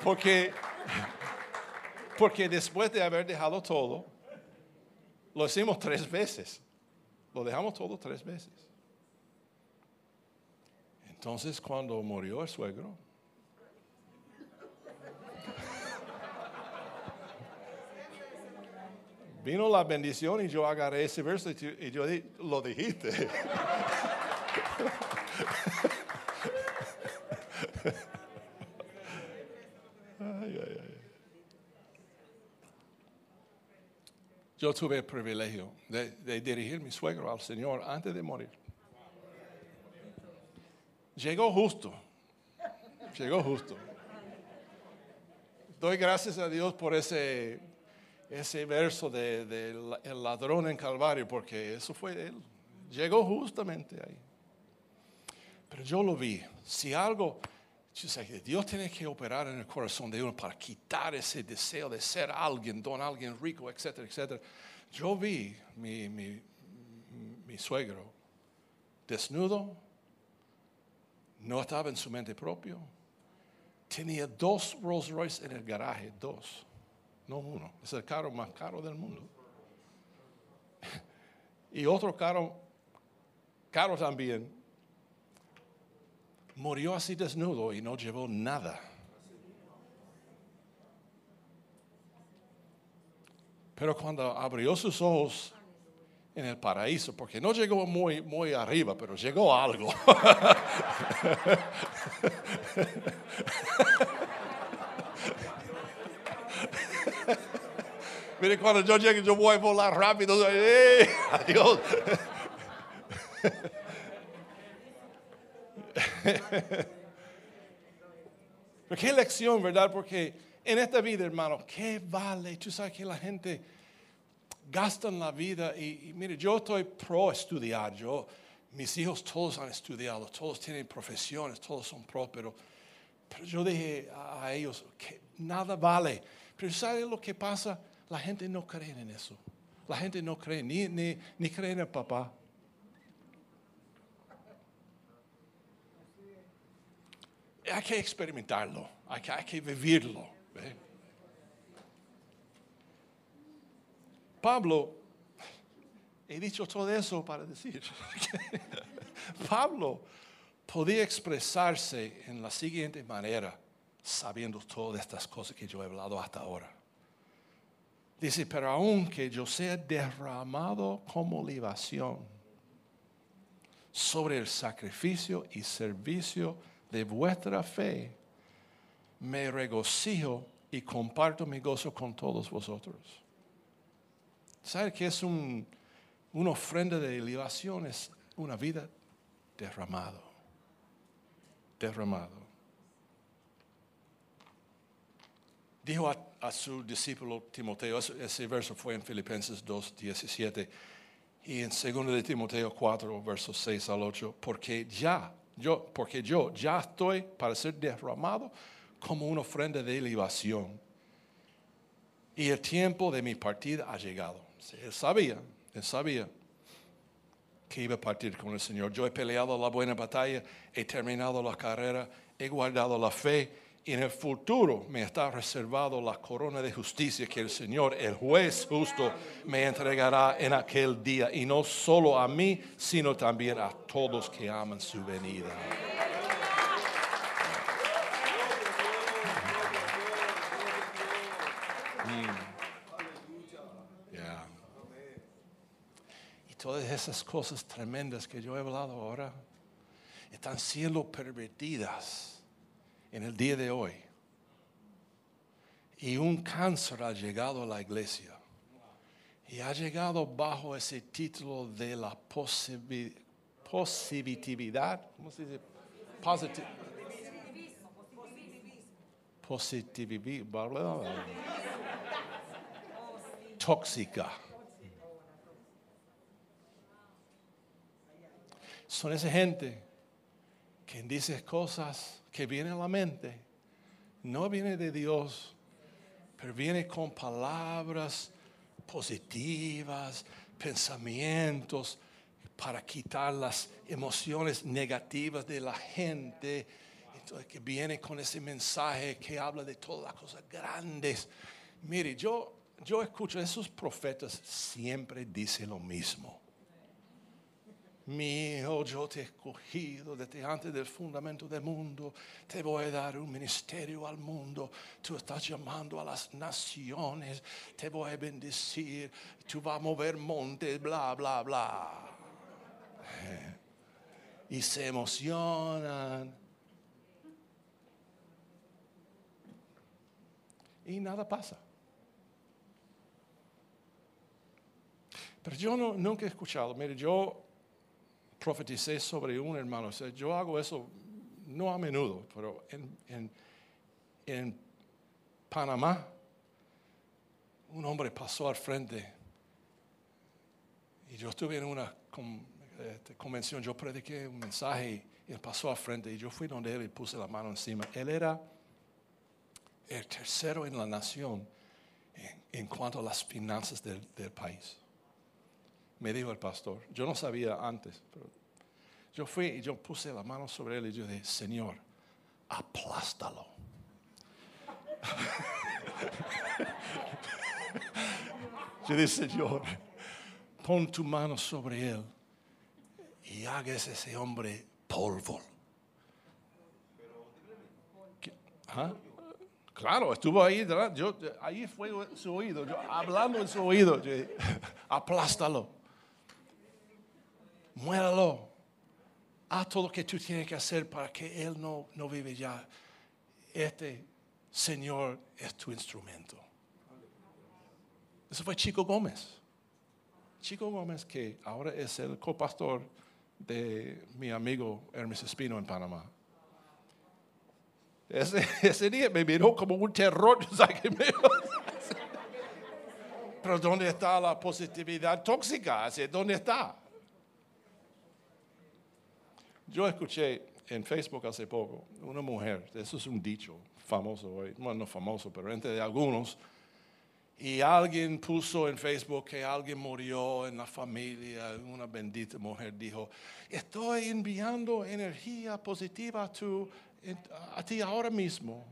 Porque, porque después de haber dejado todo, lo hicimos tres veces. Lo dejamos todo tres veces. Entonces cuando murió el suegro, vino la bendición y yo agarré ese verso y yo lo dijiste. Yo tuve el privilegio de, de dirigir mi suegro al Señor antes de morir. Llegó justo, llegó justo. Doy gracias a Dios por ese ese verso del de, el ladrón en Calvario, porque eso fue él. Llegó justamente ahí. Pero yo lo vi. Si algo, Dios tiene que operar en el corazón de uno para quitar ese deseo de ser alguien, don alguien rico, etcétera, etcétera. Yo vi mi, mi, mi suegro desnudo, no estaba en su mente propio. Tenía dos Rolls Royce en el garaje, dos, no uno. Es el carro más caro del mundo. y otro carro, caro también, murió así desnudo y no llevó nada. Pero cuando abrió sus ojos en el paraíso, porque no llegó muy, muy arriba, pero llegó algo. Mire, cuando yo llegue, yo voy a volar rápido. ¡Eh! Adiós. qué lección, ¿verdad? Porque en esta vida, hermano, ¿qué vale? Tú sabes que la gente gasta la vida y, mire, yo estoy pro estudiar. Yo, mis hijos todos han estudiado, todos tienen profesiones, todos son pro, pero, yo dije a, ellos que nada vale. Pero ¿sabes lo que pasa? La gente no cree en eso. La gente no cree, ni, ni, ni cree en el papá. hay que experimentarlo, hay que, hay que vivirlo. Pablo, he dicho todo eso para decir, Pablo podía expresarse en la siguiente manera, sabiendo todas estas cosas que yo he hablado hasta ahora. Dice, pero aunque yo sea derramado como libación sobre el sacrificio y servicio de vuestra fe, me regocijo y comparto mi gozo con todos vosotros. ¿Sabe que es un, una ofrenda de libación? Es una vida derramado. Derramado. Dijo a, su discípulo Timoteo, ese, verso fue en Filipenses 2, 17, y en 2 de Timoteo 4, versos 6 al 8, porque ya yo, porque yo ya estoy para ser derramado como una ofrenda de libación. Y el tiempo de mi partida ha llegado. Él sabía, sabía que iba a partir con el Señor. Yo he peleado la buena batalla, he terminado la carrera, he guardado la fe y en el futuro me está reservado la corona de justicia que el Señor, el juez justo, me entregará en aquel día. Y no solo a mí, sino también a todos que aman su venida. Mm. Todas esas cosas tremendas que yo he hablado ahora están siendo pervertidas en el día de hoy. Y un cáncer ha llegado a la iglesia. Y ha llegado bajo ese título de la positividad. ¿Cómo se dice? Positivismo. Tóxica. Son esa gente que dice cosas que vienen a la mente, no viene de Dios, pero viene con palabras positivas, pensamientos para quitar las emociones negativas de la gente. Entonces, que viene con ese mensaje que habla de todas las cosas grandes. Mire, yo, yo escucho, esos profetas siempre dicen lo mismo mi hijo, yo te he escogido desde antes del fundamento del mundo, te voy a dar un ministerio al mundo, tú estás llamando a las naciones, te voy a bendecir, tú vas a mover montes, bla, bla, bla. Y se emocionan. Y nada pasa. Pero yo no, nunca he escuchado, mire, yo profeticé sobre un hermano. yo hago eso no a menudo, pero en, en, Panamá un hombre pasó al frente y yo estuve en una este, convención, yo prediqué un mensaje y él pasó al frente y yo fui donde él y puse la mano encima. Él era el tercero en la nación en, cuanto a las finanzas del, del país me dijo el pastor. Yo no sabía antes, pero yo fui y yo puse la mano sobre él y yo dije, Señor, aplástalo. yo dije, Señor, pon tu mano sobre él y hagas ese hombre polvo. ¿Ah? Claro, estuvo ahí, yo, ahí fue su oído, yo, hablando en su oído, yo, aplástalo, muéralo, haz todo lo que tú tienes que hacer para que Él no, no vive ya. Este Señor es tu instrumento. Eso fue Chico Gómez. Chico Gómez, que ahora es el copastor de mi amigo Hermes Espino en Panamá. Ese, día me miró como un terror. Pero ¿dónde está la positividad tóxica? ¿Dónde está? Yo escuché en Facebook hace poco una mujer, eso es un dicho famoso hoy, bueno, no famoso, pero entre algunos, y alguien puso en Facebook que alguien murió en la familia, una bendita mujer dijo, estoy enviando energía positiva a ti ahora mismo.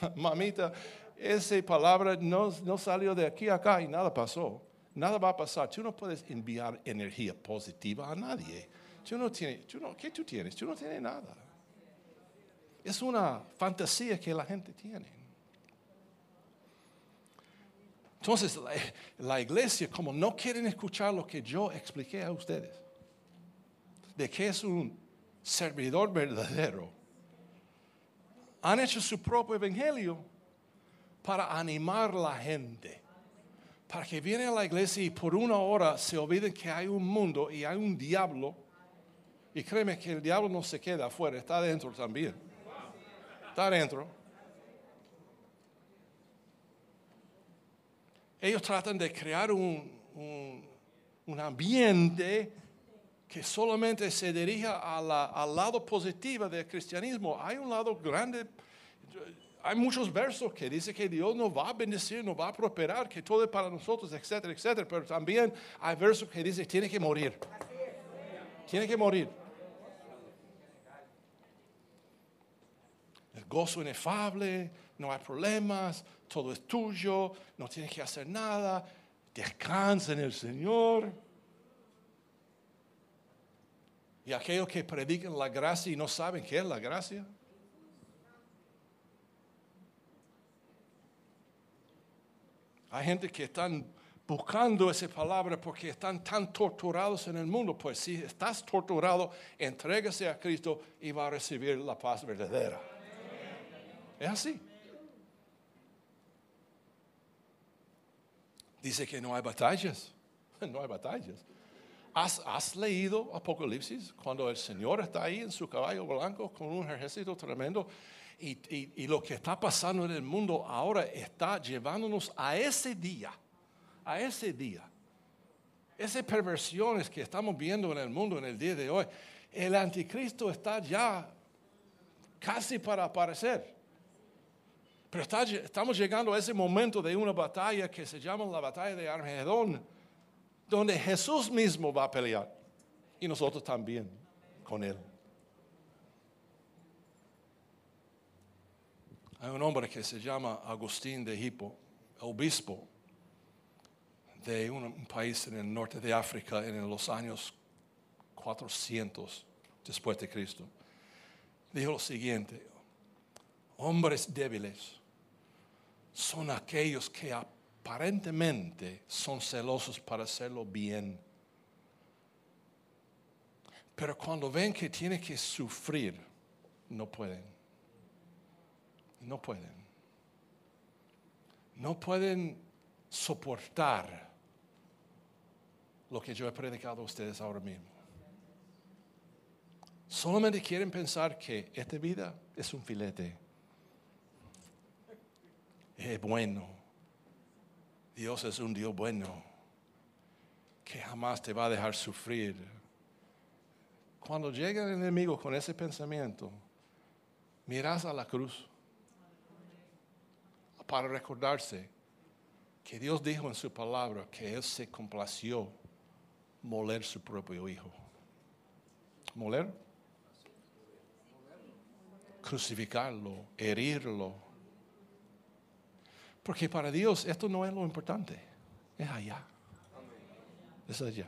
Mamita, esa palabra no, salió de aquí acá y nada pasó. Nada va a pasar. Tú no puedes enviar energía positiva a nadie. Tú no tienes, tú no, ¿Qué tú tienes? Tú no tienes nada. Es una fantasía que la gente tiene. Entonces, la, iglesia, como no quieren escuchar lo que yo expliqué a ustedes, de que es un servidor verdadero, han hecho su propio evangelio para animar a la gente. Para que vienen a la iglesia y por una hora se olviden que hay un mundo y hay un diablo. Y créeme que el diablo no se queda afuera, está adentro también. Está adentro. Ellos tratan de crear un, un, ambiente que solamente se dirija al lado positivo del cristianismo. Hay un lado grande, hay muchos versos que dicen que Dios nos va a bendecir, nos va a prosperar, que todo es para nosotros, etcétera, etcétera. Pero también hay versos que dicen que tiene que morir. Tiene que morir. El gozo inefable, no hay problemas, todo es tuyo, no tienes que hacer nada, descansa en el Señor. Y aquellos que predican la gracia y no saben qué es la gracia. Hay gente que están buscando esa palabra porque están tan torturados en el mundo. Pues si estás torturado, entrégase a Cristo y va a recibir la paz verdadera. Es así. Dice que no hay batallas. No hay batallas. ¿Has, leído Apocalipsis cuando el Señor está ahí en su caballo blanco con un ejército tremendo? Y, lo que está pasando en el mundo ahora está llevándonos a ese día, a ese día. Esas perversiones que estamos viendo en el mundo en el día de hoy, el anticristo está ya casi para aparecer. Pero estamos llegando a ese momento de una batalla que se llama la batalla de Armagedón donde Jesús mismo va a pelear y nosotros también con Él. Hay un hombre que se llama Agustín de Hippo, obispo de un, país en el norte de África en los años 400 después de Cristo. Dijo lo siguiente, hombres débiles son aquellos que aparentemente son celosos para hacerlo bien. Pero cuando ven que tienen que sufrir, no pueden. No pueden. No pueden soportar lo que yo he predicado a ustedes ahora mismo. Solamente quieren pensar que esta vida es un filete. Es bueno Dios es un Dios bueno que jamás te va a dejar sufrir. Cuando llega el enemigo con ese pensamiento, miras a la cruz para recordarse que Dios dijo en su palabra que Él se complació moler su propio hijo. ¿Moler? Crucificarlo, herirlo porque para Dios esto no es lo importante, es allá. Es allá.